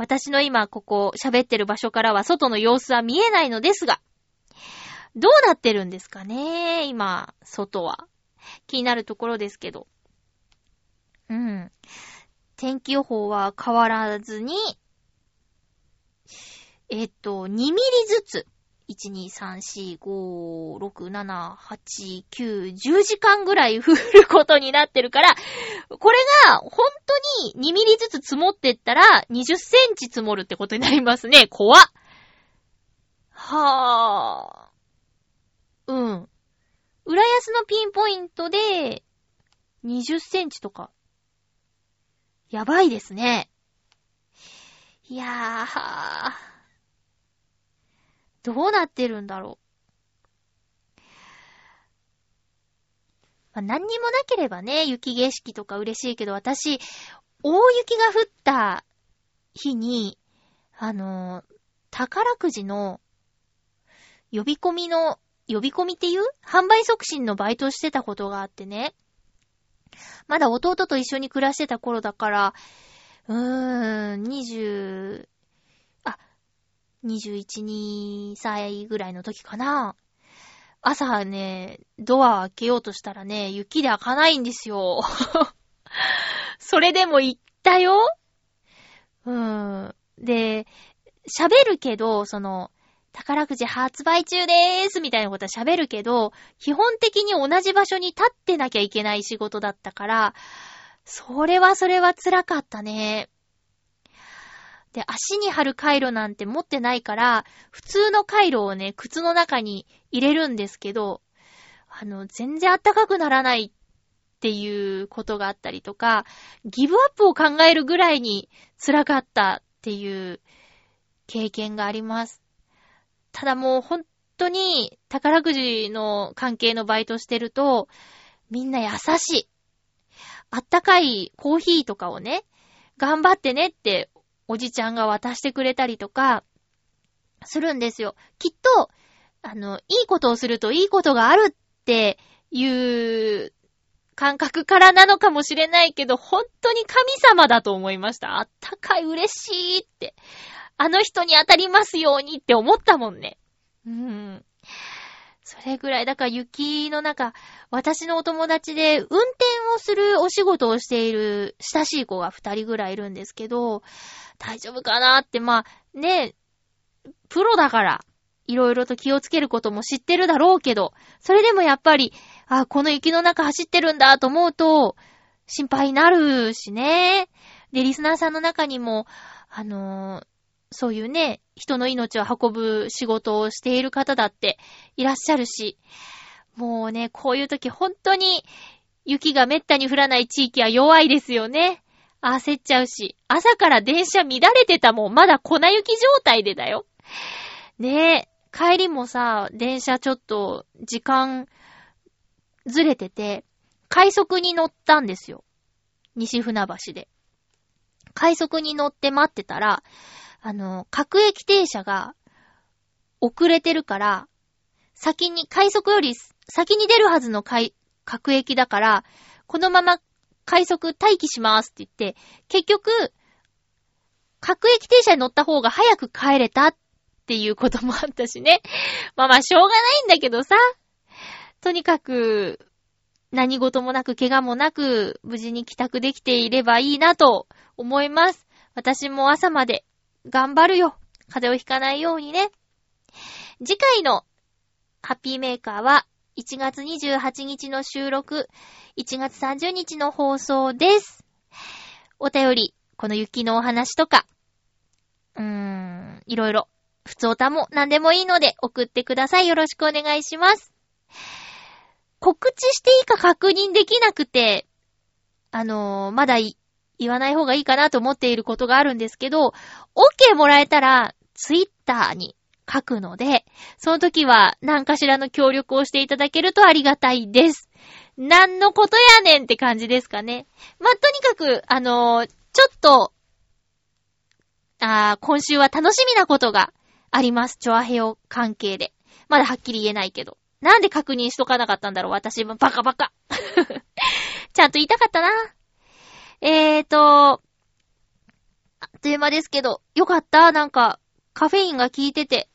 私の今ここ喋ってる場所からは外の様子は見えないのですが、どうなってるんですかね今、外は。気になるところですけど。うん。天気予報は変わらずに、えっと、2ミリずつ、1、2、3、4、5、6、7、8、9、10時間ぐらい降ることになってるから、これが本当に2ミリずつ積もってったら20センチ積もるってことになりますね。怖っ。はぁ。うん。浦安のピンポイントで20センチとか。やばいですね。いやー。どうなってるんだろう。まあ、何にもなければね、雪景色とか嬉しいけど、私、大雪が降った日に、あのー宝くじの呼び込みの、呼び込みっていう？販売促進のバイトしてたことがあってね。まだ弟と一緒に暮らしてた頃だから、うーん、20、21、2歳ぐらいの時かな。朝ね、ドア開けようとしたらね、雪で開かないんですよ。それでも行ったようん。で、喋るけど、その、宝くじ発売中でーすみたいなことは喋るけど、基本的に同じ場所に立ってなきゃいけない仕事だったから、それはそれは辛かったね。で、足に貼る回路なんて持ってないから、普通の回路をね、靴の中に入れるんですけど、あの、全然暖かくならないっていうことがあったりとか、ギブアップを考えるぐらいに辛かったっていう経験があります。ただもう本当に宝くじの関係のバイトしてると、みんな優しい。あったかいコーヒーとかをね、頑張ってねっておじちゃんが渡してくれたりとか、するんですよ。きっと、あの、いいことをするといいことがあるっていう感覚からなのかもしれないけど、本当に神様だと思いました。あったかい、嬉しいって。あの人に当たりますようにって思ったもんね。うん。それぐらい、だから雪の中、私のお友達で運転をするお仕事をしている親しい子が二人ぐらいいるんですけど、大丈夫かなって、まあ、ね、プロだから、いろいろと気をつけることも知ってるだろうけど、それでもやっぱり、あ、この雪の中走ってるんだと思うと、心配になるしね。で、リスナーさんの中にも、あのー、そういうね、人の命を運ぶ仕事をしている方だっていらっしゃるし、もうね、こういう時本当に雪がめったに降らない地域は弱いですよね。焦っちゃうし、朝から電車乱れてたもん、まだ粉雪状態でだよ。ねえ、帰りもさ、電車ちょっと時間ずれてて、快速に乗ったんですよ。西船橋で。快速に乗って待ってたら、あの、各駅停車が遅れてるから、先に、快速より先に出るはずの各駅だから、このまま快速待機しますって言って、結局、各駅停車に乗った方が早く帰れたっていうこともあったしね。まあまあ、しょうがないんだけどさ。とにかく、何事もなく、怪我もなく、無事に帰宅できていればいいなと思います。私も朝まで頑張るよ。風邪をひかないようにね。次回のハッピーメーカーは1月28日の収録、1月30日の放送です。お便り、この雪のお話とか、うーん、いろいろ、普通歌も何でもいいので送ってください。よろしくお願いします。告知していいか確認できなくて、あのー、まだ言わない方がいいかなと思っていることがあるんですけど、OK もらえたら、ツイッターに書くので、その時は何かしらの協力をしていただけるとありがたいです。何のことやねんって感じですかね。まあ、とにかく、あのー、ちょっと、あ今週は楽しみなことがあります。チョアヘヨ関係で。まだはっきり言えないけど。なんで確認しとかなかったんだろう私もバカバカ。ちゃんと言いたかったな。えーと、あっという間ですけど、よかったなんか、カフェインが効いてて、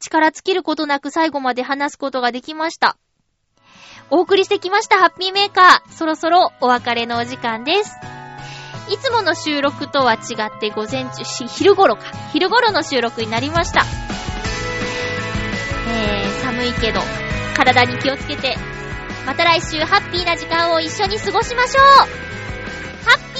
力尽きることなく最後まで話すことができました。お送りしてきましたハッピーメーカー。そろそろお別れのお時間です。いつもの収録とは違って午前中、昼頃か。昼頃の収録になりました。えー、寒いけど、体に気をつけて、また来週ハッピーな時間を一緒に過ごしましょうは。